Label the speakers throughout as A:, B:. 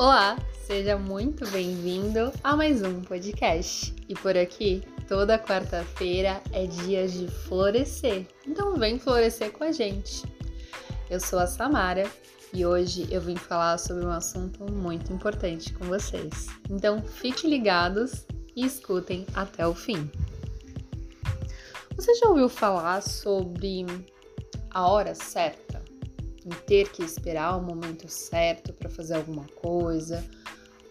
A: Olá, seja muito bem-vindo a mais um podcast. E por aqui, toda quarta-feira é dia de florescer. Então vem florescer com a gente. Eu sou a Samara e hoje eu vim falar sobre um assunto muito importante com vocês. Então fiquem ligados e escutem até o fim. Você já ouviu falar sobre a hora certa? Em ter que esperar o momento certo para fazer alguma coisa,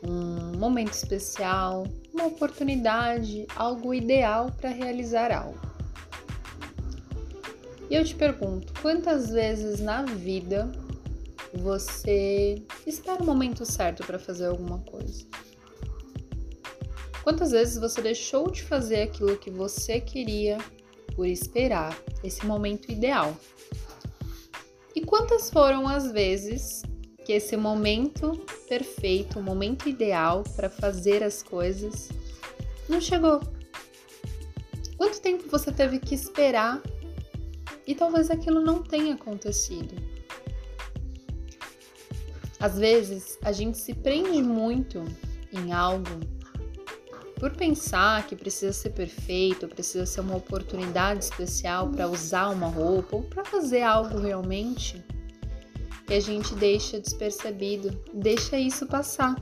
A: um momento especial, uma oportunidade, algo ideal para realizar algo. E eu te pergunto, quantas vezes na vida você espera o momento certo para fazer alguma coisa? Quantas vezes você deixou de fazer aquilo que você queria por esperar esse momento ideal. E quantas foram as vezes que esse momento perfeito, o momento ideal para fazer as coisas não chegou? Quanto tempo você teve que esperar e talvez aquilo não tenha acontecido? Às vezes, a gente se prende muito em algo por pensar que precisa ser perfeito, precisa ser uma oportunidade especial para usar uma roupa ou para fazer algo realmente, que a gente deixa despercebido, deixa isso passar.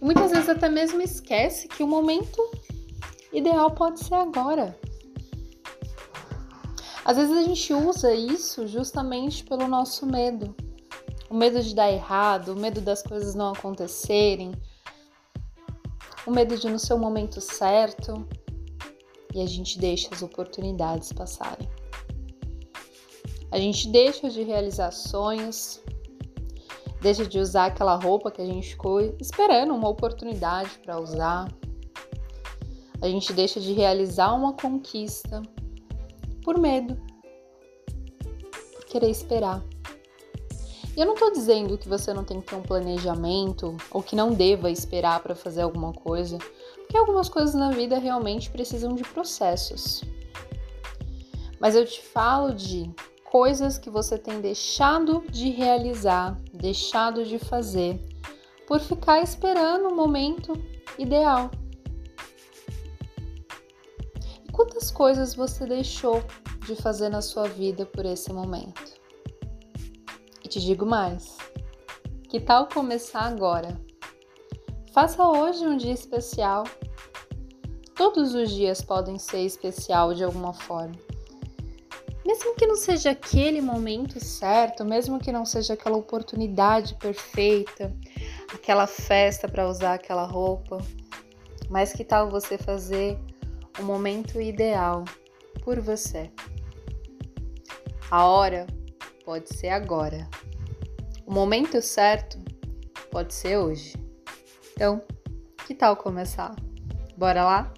A: E muitas vezes até mesmo esquece que o momento ideal pode ser agora. Às vezes a gente usa isso justamente pelo nosso medo. O medo de dar errado, o medo das coisas não acontecerem, o medo de no seu momento certo e a gente deixa as oportunidades passarem. A gente deixa de realizar sonhos, deixa de usar aquela roupa que a gente ficou esperando uma oportunidade para usar. A gente deixa de realizar uma conquista por medo, por querer esperar. Eu não tô dizendo que você não tem que ter um planejamento ou que não deva esperar para fazer alguma coisa, porque algumas coisas na vida realmente precisam de processos. Mas eu te falo de coisas que você tem deixado de realizar, deixado de fazer, por ficar esperando o momento ideal. E quantas coisas você deixou de fazer na sua vida por esse momento? Te digo mais. Que tal começar agora? Faça hoje um dia especial. Todos os dias podem ser especial de alguma forma. Mesmo que não seja aquele momento certo, mesmo que não seja aquela oportunidade perfeita, aquela festa para usar aquela roupa, mas que tal você fazer o momento ideal por você? A hora pode ser agora. O momento certo pode ser hoje. Então, que tal começar? Bora lá?